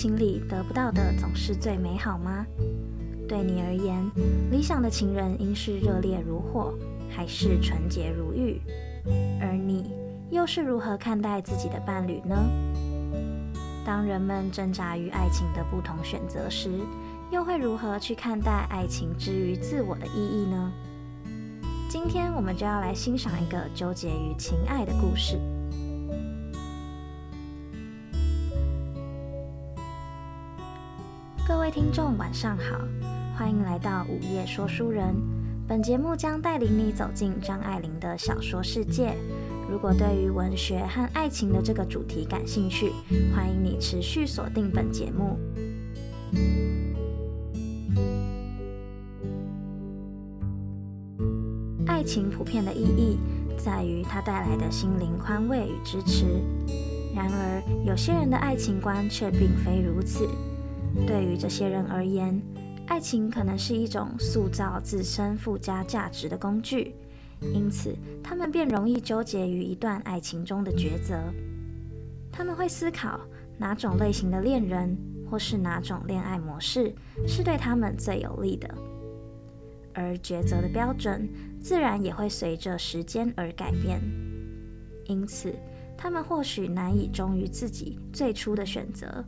情里得不到的总是最美好吗？对你而言，理想的情人应是热烈如火，还是纯洁如玉？而你又是如何看待自己的伴侣呢？当人们挣扎于爱情的不同选择时，又会如何去看待爱情之于自我的意义呢？今天我们就要来欣赏一个纠结于情爱的故事。听众，晚上好，欢迎来到午夜说书人。本节目将带领你走进张爱玲的小说世界。如果对于文学和爱情的这个主题感兴趣，欢迎你持续锁定本节目。爱情普遍的意义在于它带来的心灵宽慰与支持。然而，有些人的爱情观却并非如此。对于这些人而言，爱情可能是一种塑造自身附加价值的工具，因此他们便容易纠结于一段爱情中的抉择。他们会思考哪种类型的恋人或是哪种恋爱模式是对他们最有利的，而抉择的标准。自然也会随着时间而改变，因此他们或许难以忠于自己最初的选择。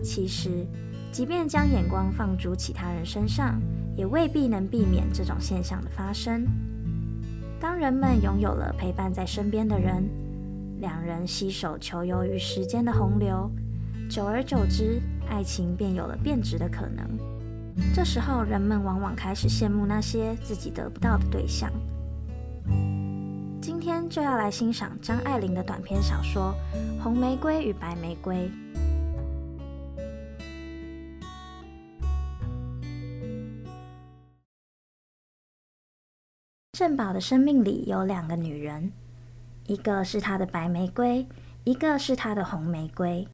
其实，即便将眼光放诸其他人身上，也未必能避免这种现象的发生。当人们拥有了陪伴在身边的人，两人携手求游于时间的洪流，久而久之，爱情便有了变质的可能。这时候，人们往往开始羡慕那些自己得不到的对象。今天就要来欣赏张爱玲的短篇小说《红玫瑰与白玫瑰》。圣宝的生命里有两个女人，一个是他的白玫瑰，一个是他的红玫瑰。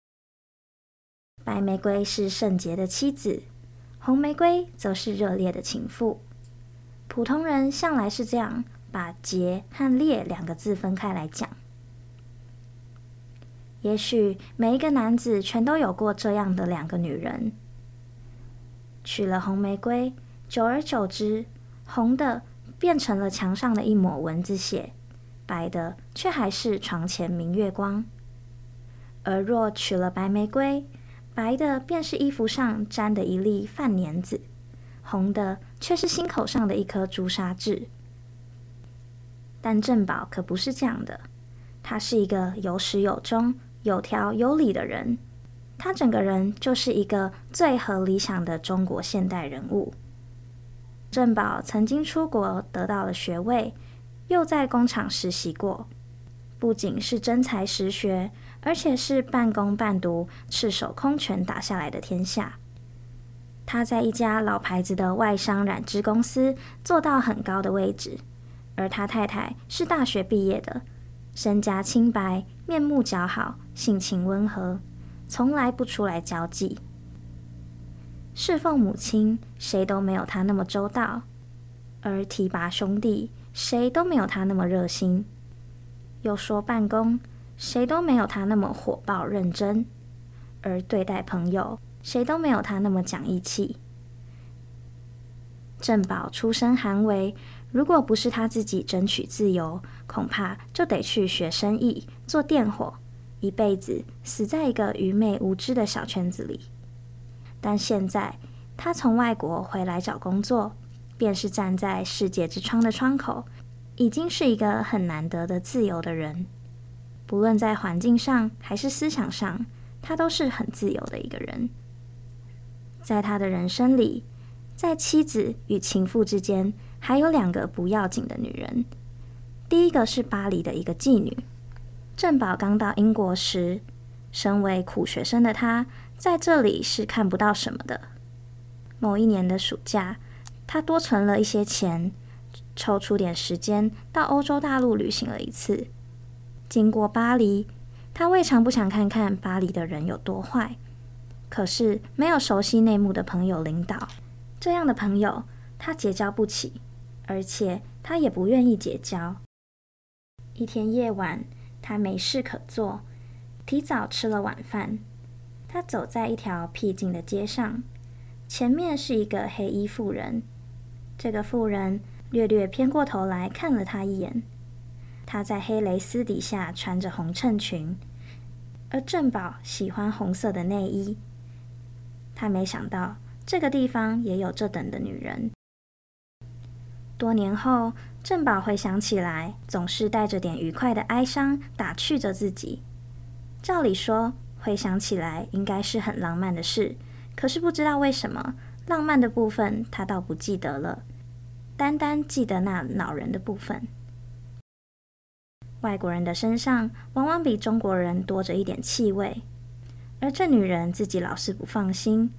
白玫瑰是圣洁的妻子。红玫瑰则是热烈的情妇。普通人向来是这样把“洁”和“烈”两个字分开来讲。也许每一个男子全都有过这样的两个女人。娶了红玫瑰，久而久之，红的变成了墙上的一抹蚊子血，白的却还是床前明月光。而若娶了白玫瑰，白的便是衣服上沾的一粒饭粘子，红的却是心口上的一颗朱砂痣。但郑宝可不是这样的，他是一个有始有终、有条有理的人。他整个人就是一个最合理想的中国现代人物。郑宝曾经出国得到了学位，又在工厂实习过，不仅是真才实学。而且是半工半读、赤手空拳打下来的天下。他在一家老牌子的外商染织公司做到很高的位置，而他太太是大学毕业的，身家清白，面目姣好，性情温和，从来不出来交际。侍奉母亲，谁都没有他那么周到；而提拔兄弟，谁都没有他那么热心。又说办公。谁都没有他那么火爆认真，而对待朋友，谁都没有他那么讲义气。郑宝出身寒微，如果不是他自己争取自由，恐怕就得去学生意，做电火，一辈子死在一个愚昧无知的小圈子里。但现在，他从外国回来找工作，便是站在世界之窗的窗口，已经是一个很难得的自由的人。不论在环境上还是思想上，他都是很自由的一个人。在他的人生里，在妻子与情妇之间，还有两个不要紧的女人。第一个是巴黎的一个妓女。郑宝刚到英国时，身为苦学生的他，在这里是看不到什么的。某一年的暑假，他多存了一些钱，抽出点时间到欧洲大陆旅行了一次。经过巴黎，他未尝不想看看巴黎的人有多坏。可是没有熟悉内幕的朋友领导，这样的朋友他结交不起，而且他也不愿意结交。一天夜晚，他没事可做，提早吃了晚饭，他走在一条僻静的街上，前面是一个黑衣妇人。这个妇人略略偏过头来看了他一眼。她在黑蕾丝底下穿着红衬裙，而郑宝喜欢红色的内衣。他没想到这个地方也有这等的女人。多年后，郑宝回想起来，总是带着点愉快的哀伤，打趣着自己。照理说，回想起来应该是很浪漫的事，可是不知道为什么，浪漫的部分他倒不记得了，单单记得那恼人的部分。外国人的身上往往比中国人多着一点气味。而这女人自己老是不放心，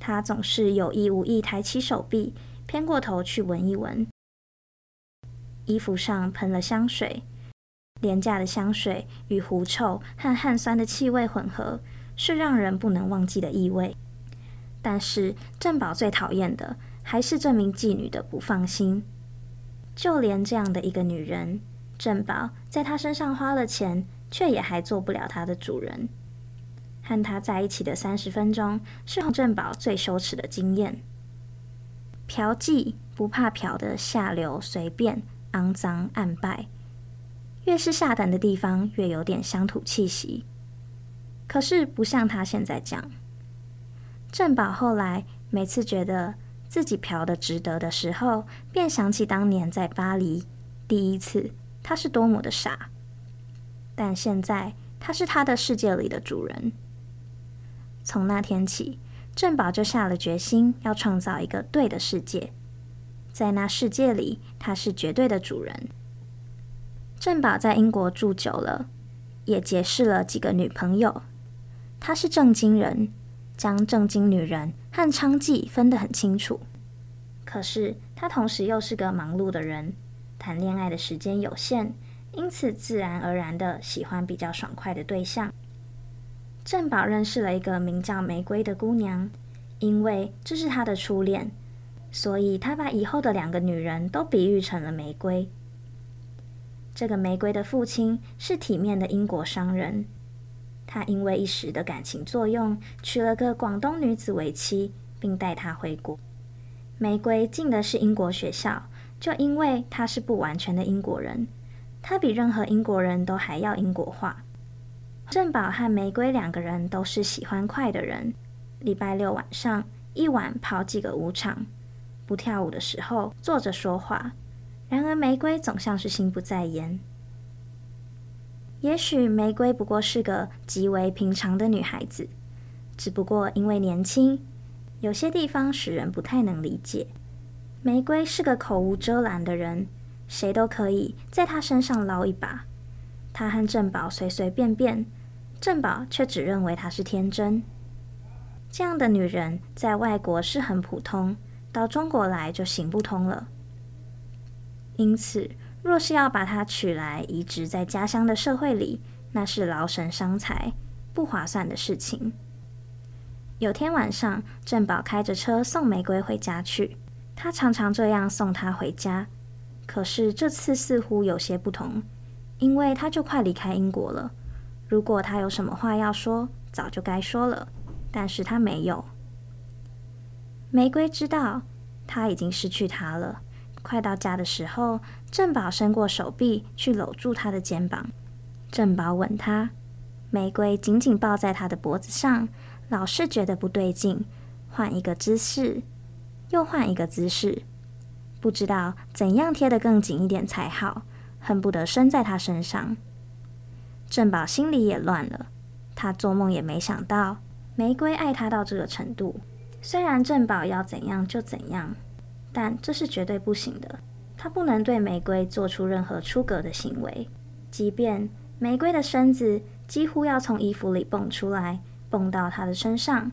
她总是有意无意抬起手臂，偏过头去闻一闻。衣服上喷了香水，廉价的香水与狐臭和汗酸的气味混合，是让人不能忘记的异味。但是郑宝最讨厌的还是这名妓女的不放心。就连这样的一个女人，郑宝在她身上花了钱，却也还做不了她的主人。和她在一起的三十分钟，是郑宝最羞耻的经验。嫖妓不怕嫖的下流、随便、肮脏、暗败，越是下等的地方，越有点乡土气息。可是不像他现在讲。郑宝后来每次觉得自己嫖的值得的时候，便想起当年在巴黎第一次，他是多么的傻。但现在他是他的世界里的主人。从那天起，郑宝就下了决心，要创造一个对的世界。在那世界里，他是绝对的主人。郑宝在英国住久了，也结识了几个女朋友。他是正经人，将正经女人和娼妓分得很清楚。可是他同时又是个忙碌的人，谈恋爱的时间有限，因此自然而然的喜欢比较爽快的对象。郑宝认识了一个名叫玫瑰的姑娘，因为这是他的初恋，所以他把以后的两个女人都比喻成了玫瑰。这个玫瑰的父亲是体面的英国商人，他因为一时的感情作用，娶了个广东女子为妻，并带她回国。玫瑰进的是英国学校，就因为她是不完全的英国人，她比任何英国人都还要英国化。郑宝和玫瑰两个人都是喜欢快的人。礼拜六晚上，一晚跑几个舞场，不跳舞的时候坐着说话。然而玫瑰总像是心不在焉。也许玫瑰不过是个极为平常的女孩子，只不过因为年轻，有些地方使人不太能理解。玫瑰是个口无遮拦的人，谁都可以在她身上捞一把。她和郑宝随随便便。郑宝却只认为她是天真。这样的女人在外国是很普通，到中国来就行不通了。因此，若是要把它取来移植在家乡的社会里，那是劳神伤财、不划算的事情。有天晚上，郑宝开着车送玫瑰回家去。他常常这样送她回家，可是这次似乎有些不同，因为他就快离开英国了。如果他有什么话要说，早就该说了，但是他没有。玫瑰知道他已经失去他了。快到家的时候，郑宝伸过手臂去搂住他的肩膀。郑宝吻他，玫瑰紧紧抱在他的脖子上，老是觉得不对劲，换一个姿势，又换一个姿势，不知道怎样贴得更紧一点才好，恨不得伸在他身上。郑宝心里也乱了，他做梦也没想到玫瑰爱他到这个程度。虽然郑宝要怎样就怎样，但这是绝对不行的。他不能对玫瑰做出任何出格的行为，即便玫瑰的身子几乎要从衣服里蹦出来，蹦到他的身上，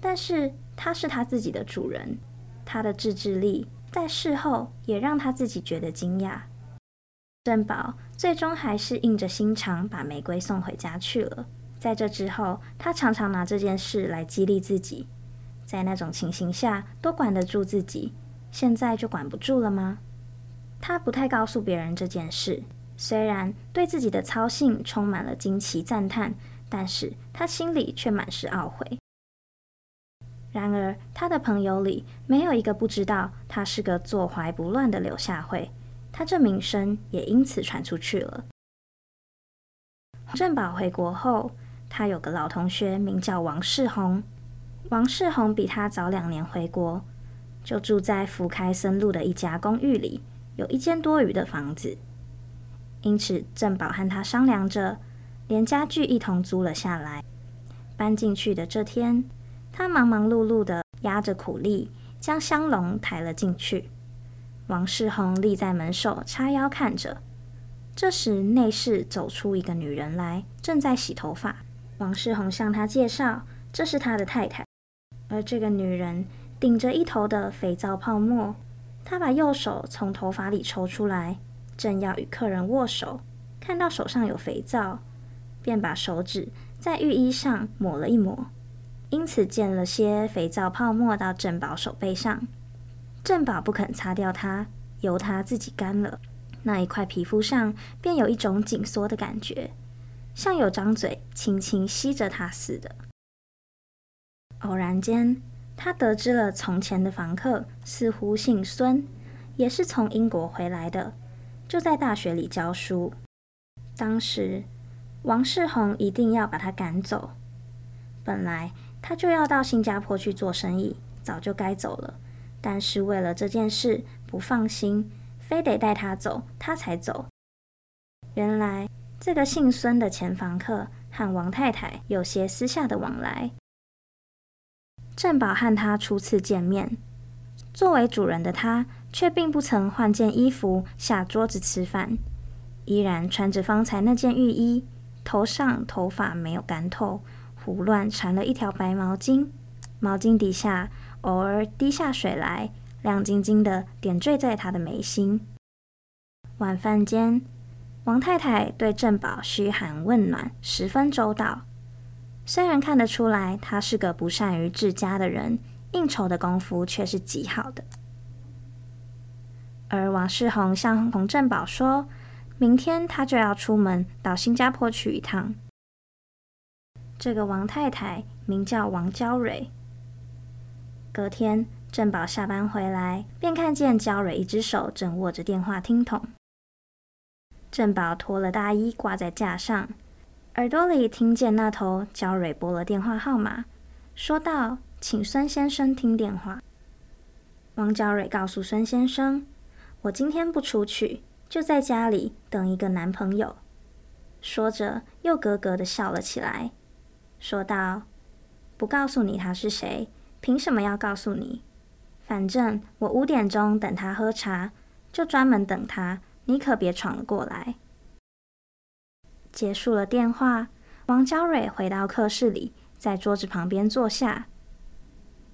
但是他是他自己的主人，他的自制力在事后也让他自己觉得惊讶。珍宝最终还是硬着心肠把玫瑰送回家去了。在这之后，他常常拿这件事来激励自己，在那种情形下都管得住自己，现在就管不住了吗？他不太告诉别人这件事，虽然对自己的操性充满了惊奇赞叹，但是他心里却满是懊悔。然而，他的朋友里没有一个不知道他是个坐怀不乱的柳下惠，他这名声也因此传出去了。洪振保回国后，他有个老同学名叫王世宏，王世宏比他早两年回国，就住在福开森路的一家公寓里，有一间多余的房子，因此正保和他商量着，连家具一同租了下来。搬进去的这天。他忙忙碌碌地压着苦力，将香笼抬了进去。王世宏立在门首，叉腰看着。这时，内室走出一个女人来，正在洗头发。王世宏向她介绍，这是他的太太。而这个女人顶着一头的肥皂泡沫，她把右手从头发里抽出来，正要与客人握手，看到手上有肥皂，便把手指在浴衣上抹了一抹。因此溅了些肥皂泡沫到正保手背上，正保不肯擦掉它，由它自己干了。那一块皮肤上便有一种紧缩的感觉，像有张嘴轻轻吸着它似的。偶然间，他得知了从前的房客似乎姓孙，也是从英国回来的，就在大学里教书。当时，王世宏一定要把他赶走。本来。他就要到新加坡去做生意，早就该走了。但是为了这件事不放心，非得带他走，他才走。原来这个姓孙的前房客和王太太有些私下的往来。正宝和他初次见面，作为主人的他却并不曾换件衣服下桌子吃饭，依然穿着方才那件浴衣，头上头发没有干透。胡乱缠了一条白毛巾，毛巾底下偶尔滴下水来，亮晶晶的点缀在他的眉心。晚饭间，王太太对正宝嘘寒问暖，十分周到。虽然看得出来他是个不善于治家的人，应酬的功夫却是极好的。而王世宏向洪振宝说，明天他就要出门到新加坡去一趟。这个王太太名叫王娇蕊。隔天，振宝下班回来，便看见娇蕊一只手正握着电话听筒。振宝脱了大衣挂在架上，耳朵里听见那头娇蕊拨了电话号码，说道：“请孙先生听电话。”王娇蕊告诉孙先生：“我今天不出去，就在家里等一个男朋友。”说着，又咯咯的笑了起来。说道：“不告诉你他是谁，凭什么要告诉你？反正我五点钟等他喝茶，就专门等他。你可别闯了过来。”结束了电话，王娇蕊回到客室里，在桌子旁边坐下，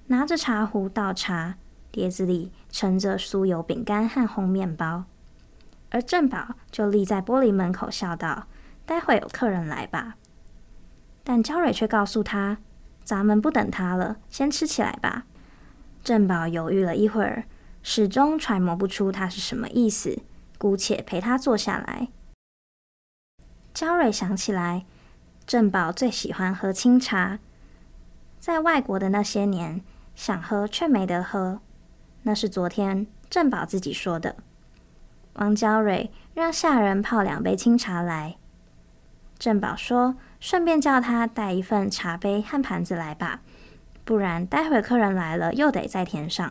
拿着茶壶倒茶，碟子里盛着酥油饼干和烘面包，而正宝就立在玻璃门口，笑道：“待会有客人来吧。”但娇蕊却告诉他：“咱们不等他了，先吃起来吧。”正宝犹豫了一会儿，始终揣摩不出他是什么意思，姑且陪他坐下来。娇蕊想起来，正宝最喜欢喝清茶，在外国的那些年，想喝却没得喝，那是昨天正宝自己说的。王娇蕊让下人泡两杯清茶来，正宝说。顺便叫他带一份茶杯和盘子来吧，不然待会客人来了又得再添上。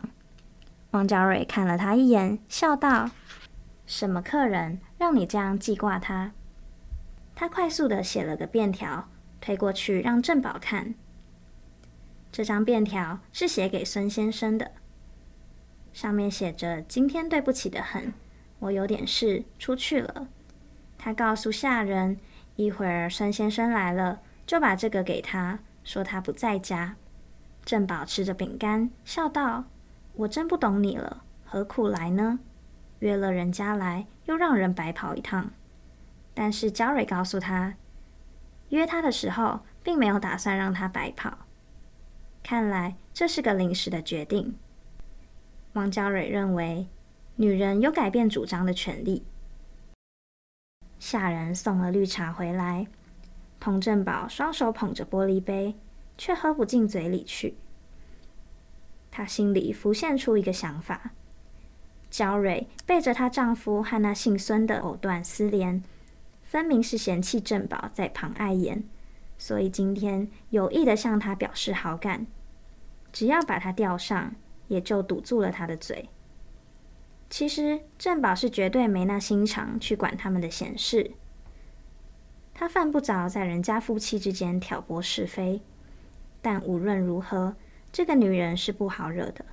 王娇蕊看了他一眼，笑道：“什么客人让你这样记挂他？”他快速地写了个便条，推过去让郑宝看。这张便条是写给孙先生的，上面写着：“今天对不起得很，我有点事出去了。”他告诉下人。一会儿孙先生来了，就把这个给他，说他不在家。郑宝吃着饼干，笑道：“我真不懂你了，何苦来呢？约了人家来，又让人白跑一趟。”但是娇蕊告诉他，约他的时候，并没有打算让他白跑。看来这是个临时的决定。王娇蕊认为，女人有改变主张的权利。下人送了绿茶回来，童振宝双手捧着玻璃杯，却喝不进嘴里去。她心里浮现出一个想法：娇蕊背着她丈夫和那姓孙的藕断丝连，分明是嫌弃正宝在旁碍眼，所以今天有意的向他表示好感。只要把他钓上，也就堵住了他的嘴。其实正宝是绝对没那心肠去管他们的闲事。他犯不着在人家夫妻之间挑拨是非，但无论如何，这个女人是不好惹的。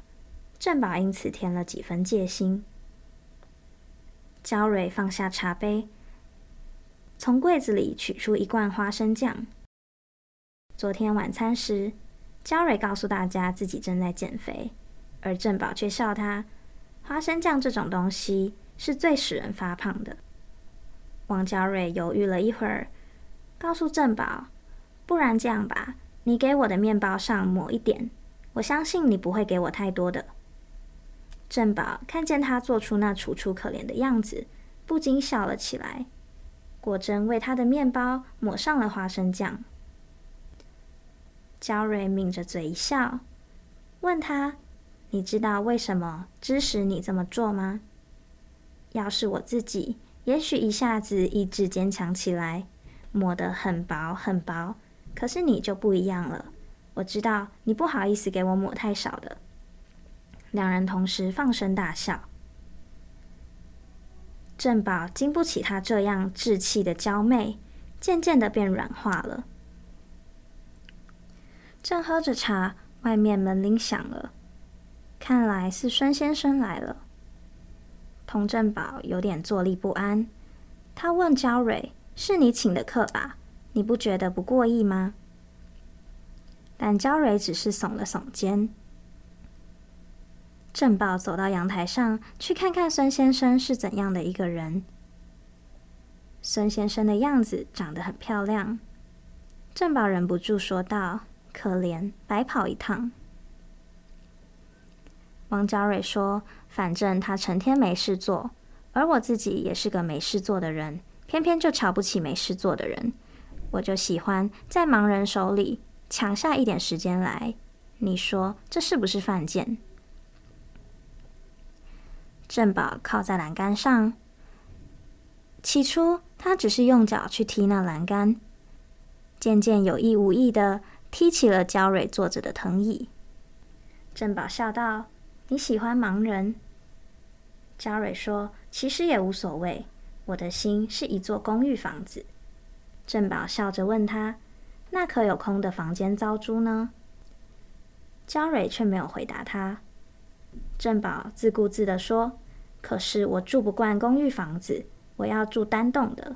正宝因此添了几分戒心。娇蕊放下茶杯，从柜子里取出一罐花生酱。昨天晚餐时，娇蕊告诉大家自己正在减肥，而正宝却笑她：“花生酱这种东西是最使人发胖的。”王娇蕊犹豫了一会儿，告诉正宝：“不然这样吧，你给我的面包上抹一点，我相信你不会给我太多的。”正宝看见她做出那楚楚可怜的样子，不禁笑了起来，果真为他的面包抹上了花生酱。娇蕊抿着嘴一笑，问他：“你知道为什么支持你这么做吗？要是我自己，也许一下子意志坚强起来，抹得很薄很薄。可是你就不一样了，我知道你不好意思给我抹太少的。”两人同时放声大笑。正宝经不起他这样稚气的娇媚，渐渐的变软化了。正喝着茶，外面门铃响了，看来是孙先生来了。童正宝有点坐立不安，他问娇蕊：“是你请的客吧？你不觉得不过意吗？”但娇蕊只是耸了耸肩。正宝走到阳台上，去看看孙先生是怎样的一个人。孙先生的样子长得很漂亮，正宝忍不住说道。可怜，白跑一趟。王娇蕊说：“反正他成天没事做，而我自己也是个没事做的人，偏偏就瞧不起没事做的人。我就喜欢在盲人手里抢下一点时间来。你说这是不是犯贱？”正宝靠在栏杆上，起初他只是用脚去踢那栏杆，渐渐有意无意的。踢起了娇蕊坐着的藤椅，正宝笑道：“你喜欢盲人？”娇蕊说：“其实也无所谓，我的心是一座公寓房子。”正宝笑着问他：“那可有空的房间招租呢？”娇蕊却没有回答他。正宝自顾自地说：“可是我住不惯公寓房子，我要住单栋的。”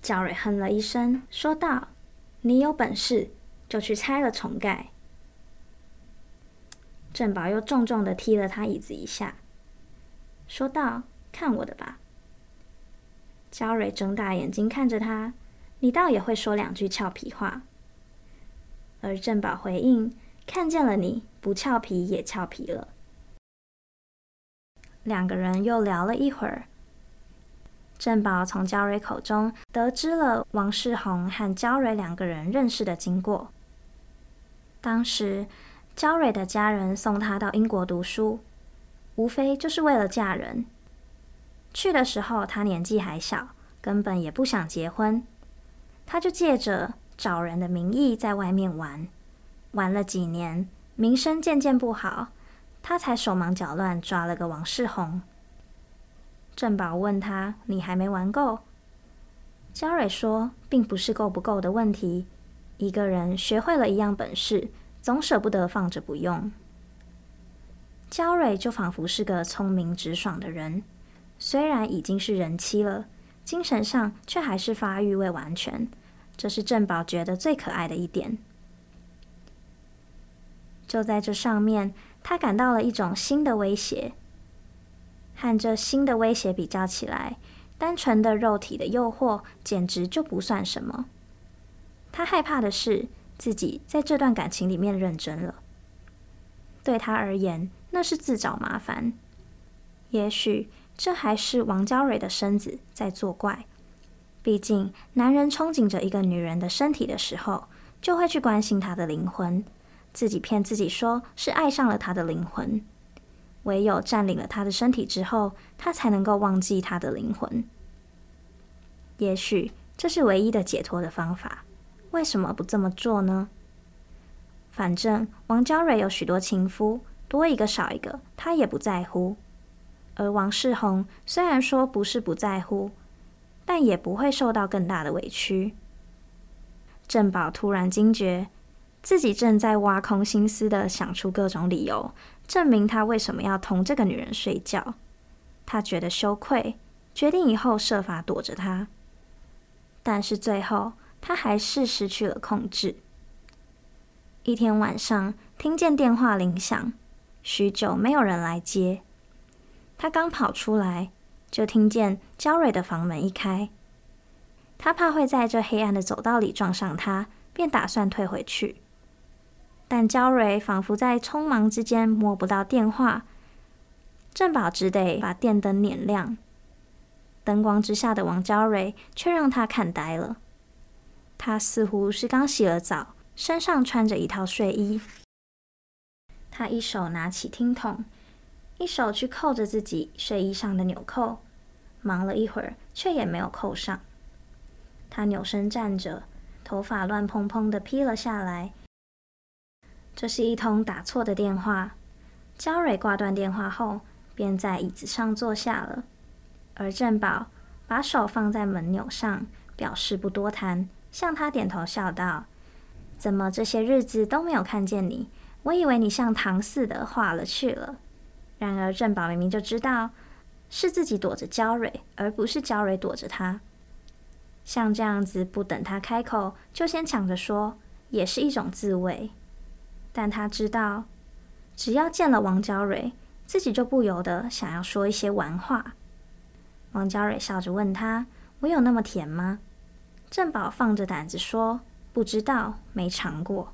娇蕊哼了一声，说道。你有本事就去拆了重盖。正宝又重重的踢了他椅子一下，说道：“看我的吧。”娇蕊睁大眼睛看着他：“你倒也会说两句俏皮话。”而正宝回应：“看见了你，不俏皮也俏皮了。”两个人又聊了一会儿。正宝从娇蕊口中得知了王世宏和娇蕊两个人认识的经过。当时，娇蕊的家人送她到英国读书，无非就是为了嫁人。去的时候，她年纪还小，根本也不想结婚。她就借着找人的名义在外面玩，玩了几年，名声渐渐不好，他才手忙脚乱抓了个王世宏。正宝问他：“你还没玩够？”焦蕊说：“并不是够不够的问题，一个人学会了一样本事，总舍不得放着不用。”焦蕊就仿佛是个聪明直爽的人，虽然已经是人妻了，精神上却还是发育未完全，这是正宝觉得最可爱的一点。就在这上面，他感到了一种新的威胁。和这新的威胁比较起来，单纯的肉体的诱惑简直就不算什么。他害怕的是自己在这段感情里面认真了，对他而言那是自找麻烦。也许这还是王娇蕊的身子在作怪，毕竟，男人憧憬着一个女人的身体的时候，就会去关心她的灵魂，自己骗自己说是爱上了他的灵魂。唯有占领了他的身体之后，他才能够忘记他的灵魂。也许这是唯一的解脱的方法。为什么不这么做呢？反正王娇蕊有许多情夫，多一个少一个，他也不在乎。而王世宏虽然说不是不在乎，但也不会受到更大的委屈。郑宝突然惊觉，自己正在挖空心思的想出各种理由，证明他为什么要同这个女人睡觉。他觉得羞愧，决定以后设法躲着她。但是最后，他还是失去了控制。一天晚上，听见电话铃响，许久没有人来接。他刚跑出来，就听见娇蕊的房门一开。他怕会在这黑暗的走道里撞上她，便打算退回去。但娇蕊仿佛在匆忙之间摸不到电话，郑宝只得把电灯点亮。灯光之下的王娇蕊却让他看呆了。她似乎是刚洗了澡，身上穿着一套睡衣。她一手拿起听筒。一手去扣着自己睡衣上的纽扣，忙了一会儿，却也没有扣上。他扭身站着，头发乱蓬蓬的披了下来。这是一通打错的电话。娇蕊挂断电话后，便在椅子上坐下了。而郑宝把手放在门钮上，表示不多谈，向他点头笑道：“怎么这些日子都没有看见你？我以为你像糖似的化了去了。”然而，郑宝明明就知道是自己躲着娇蕊，而不是娇蕊躲着他。像这样子，不等他开口就先抢着说，也是一种自慰。但他知道，只要见了王娇蕊，自己就不由得想要说一些玩话。王娇蕊笑着问他：“我有那么甜吗？”郑宝放着胆子说：“不知道，没尝过。”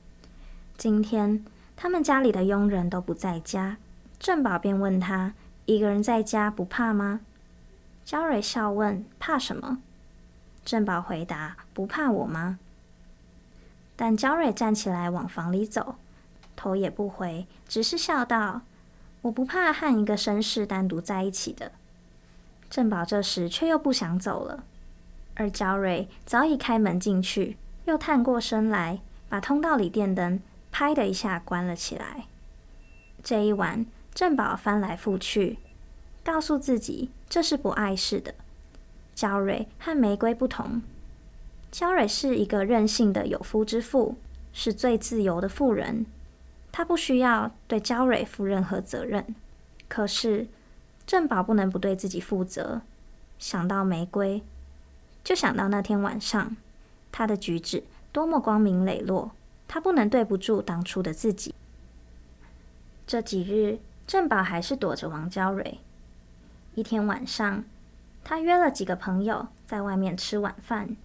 今天他们家里的佣人都不在家。郑宝便问他：“一个人在家不怕吗？”娇蕊笑问：“怕什么？”郑宝回答：“不怕我吗？”但娇蕊站起来往房里走，头也不回，只是笑道：“我不怕和一个绅士单独在一起的。”郑宝这时却又不想走了，而娇蕊早已开门进去，又探过身来，把通道里电灯“拍”的一下关了起来。这一晚。郑宝翻来覆去，告诉自己这是不碍事的。娇蕊和玫瑰不同，娇蕊是一个任性的有夫之妇，是最自由的妇人，他不需要对娇蕊负任何责任。可是郑宝不能不对自己负责。想到玫瑰，就想到那天晚上，他的举止多么光明磊落，他不能对不住当初的自己。这几日。郑宝还是躲着王娇蕊。一天晚上，他约了几个朋友在外面吃晚饭，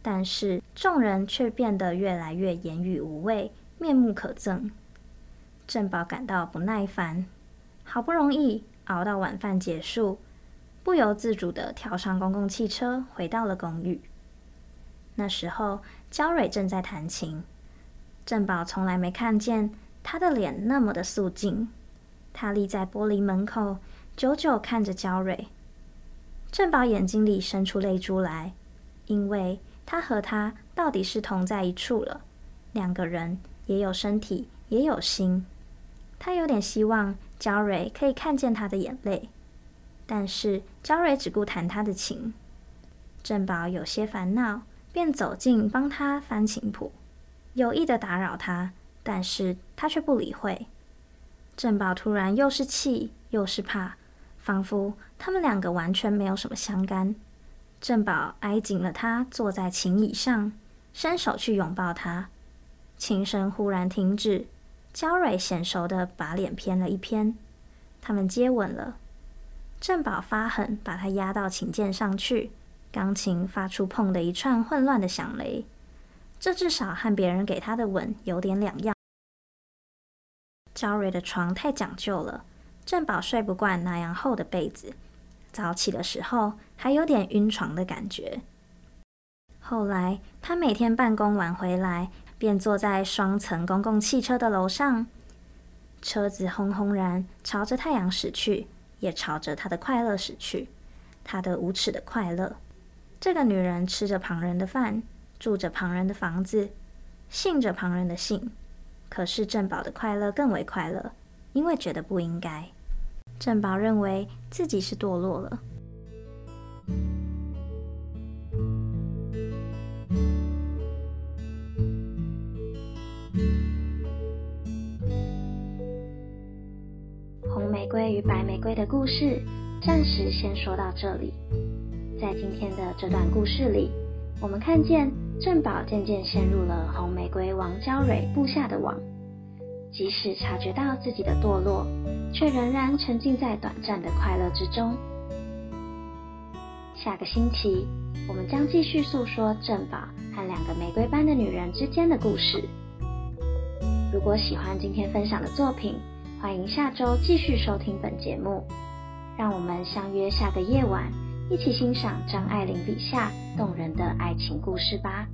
但是众人却变得越来越言语无味、面目可憎。郑宝感到不耐烦，好不容易熬到晚饭结束，不由自主地跳上公共汽车，回到了公寓。那时候，娇蕊正在弹琴。郑宝从来没看见她的脸那么的肃静。他立在玻璃门口，久久看着娇蕊。郑宝眼睛里生出泪珠来，因为他和她到底是同在一处了，两个人也有身体，也有心。他有点希望娇蕊可以看见他的眼泪，但是娇蕊只顾弹他的琴。郑宝有些烦恼，便走近帮他翻琴谱，有意的打扰他，但是他却不理会。郑宝突然又是气又是怕，仿佛他们两个完全没有什么相干。郑宝挨紧了他，坐在琴椅上，伸手去拥抱他。琴声忽然停止，娇蕊娴熟的把脸偏了一偏，他们接吻了。郑宝发狠，把他压到琴键上去，钢琴发出砰的一串混乱的响雷。这至少和别人给他的吻有点两样。娇蕊的床太讲究了，郑宝睡不惯那样厚的被子，早起的时候还有点晕床的感觉。后来，他每天办公完回来，便坐在双层公共汽车的楼上，车子轰轰然朝着太阳驶去，也朝着他的快乐驶去，他的无耻的快乐。这个女人吃着旁人的饭，住着旁人的房子，信着旁人的信。可是郑宝的快乐更为快乐，因为觉得不应该。郑宝认为自己是堕落了。红玫瑰与白玫瑰的故事，暂时先说到这里。在今天的这段故事里，我们看见郑宝渐渐陷入了红玫瑰王娇蕊布下的网，即使察觉到自己的堕落，却仍然沉浸在短暂的快乐之中。下个星期，我们将继续诉说郑宝和两个玫瑰般的女人之间的故事。如果喜欢今天分享的作品，欢迎下周继续收听本节目。让我们相约下个夜晚一起欣赏张爱玲笔下动人的爱情故事吧。